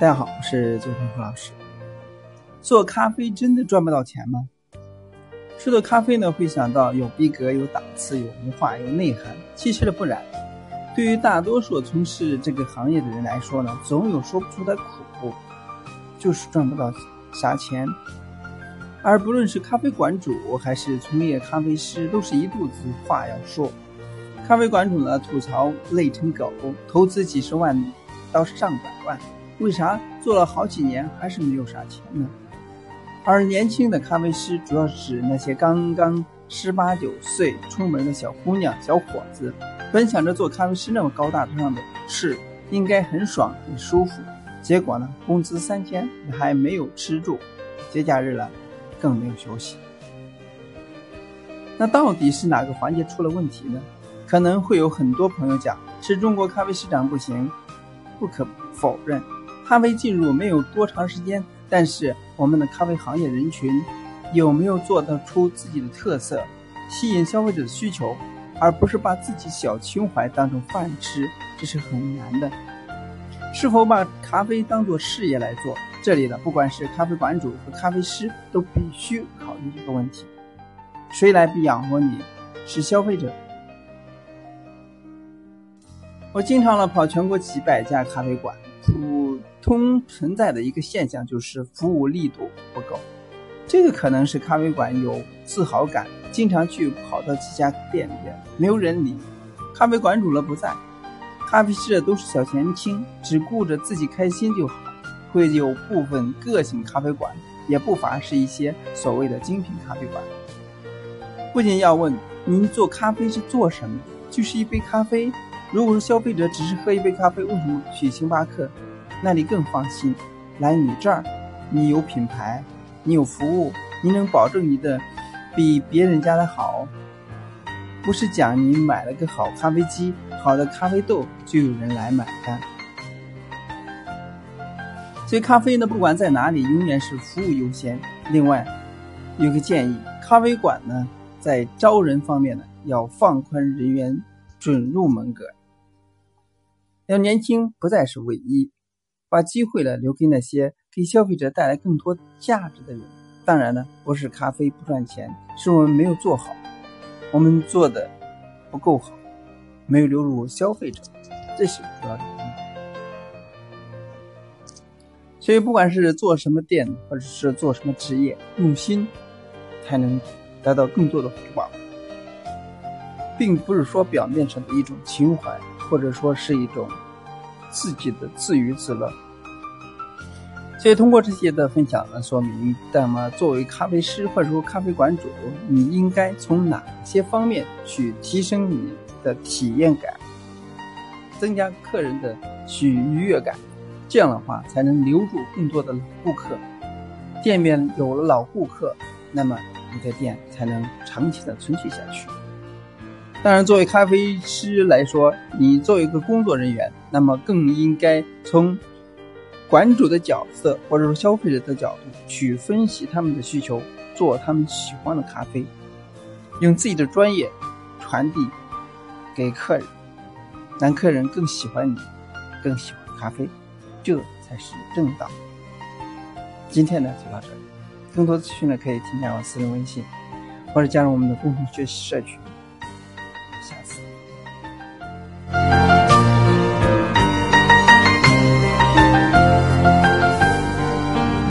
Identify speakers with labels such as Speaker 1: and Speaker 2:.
Speaker 1: 大家好，我是周天福老师。做咖啡真的赚不到钱吗？说到咖啡呢，会想到有逼格、有档次、有文化、有内涵。其实呢不然，对于大多数从事这个行业的人来说呢，总有说不出的苦，就是赚不到啥钱。而不论是咖啡馆主还是从业咖啡师，都是一肚子话要说。咖啡馆主呢，吐槽累成狗，投资几十万到上百万。为啥做了好几年还是没有啥钱呢？而年轻的咖啡师主要是指那些刚刚十八九岁出门的小姑娘、小伙子，本想着做咖啡师那么高大上的事应该很爽很舒服，结果呢，工资三千还没有吃住，节假日了更没有休息。那到底是哪个环节出了问题呢？可能会有很多朋友讲是中国咖啡市场不行，不可否认。咖啡进入没有多长时间，但是我们的咖啡行业人群有没有做得出自己的特色，吸引消费者的需求，而不是把自己小情怀当成饭吃，这是很难的。是否把咖啡当做事业来做？这里的不管是咖啡馆主和咖啡师，都必须考虑这个问题。谁来养活你？是消费者。我经常呢跑全国几百家咖啡馆。普通存在的一个现象就是服务力度不够，这个可能是咖啡馆有自豪感，经常去跑到几家店里边没有人理，咖啡馆主了不在，咖啡师都是小年轻，只顾着自己开心就好。会有部分个性咖啡馆，也不乏是一些所谓的精品咖啡馆。不仅要问您做咖啡是做什么，就是一杯咖啡。如果说消费者只是喝一杯咖啡，为什么去星巴克？那你更放心，来你这儿，你有品牌，你有服务，你能保证你的比别人家的好。不是讲你买了个好咖啡机、好的咖啡豆就有人来买单。所以咖啡呢，不管在哪里，永远是服务优先。另外，有个建议，咖啡馆呢，在招人方面呢，要放宽人员准入门格，要年轻不再是唯一。把机会呢留给那些给消费者带来更多价值的人。当然呢，不是咖啡不赚钱，是我们没有做好，我们做的不够好，没有流入消费者，这是主要的原因。所以，不管是做什么店，或者是做什么职业，用心才能得到更多的回报，并不是说表面上的一种情怀，或者说是一种。自己的自娱自乐，所以通过这些的分享呢，说明那么作为咖啡师或者说咖啡馆主，你应该从哪些方面去提升你的体验感，增加客人的去愉悦感，这样的话才能留住更多的老顾客。店面有了老顾客，那么你的店才能长期的存续下去。当然，作为咖啡师来说，你作为一个工作人员，那么更应该从馆主的角色或者说消费者的角度去分析他们的需求，做他们喜欢的咖啡，用自己的专业传递给客人，让客人更喜欢你，更喜欢咖啡，这才是正道。今天呢就到这里，更多资讯呢可以添加我私人微信，或者加入我们的共同学习社群。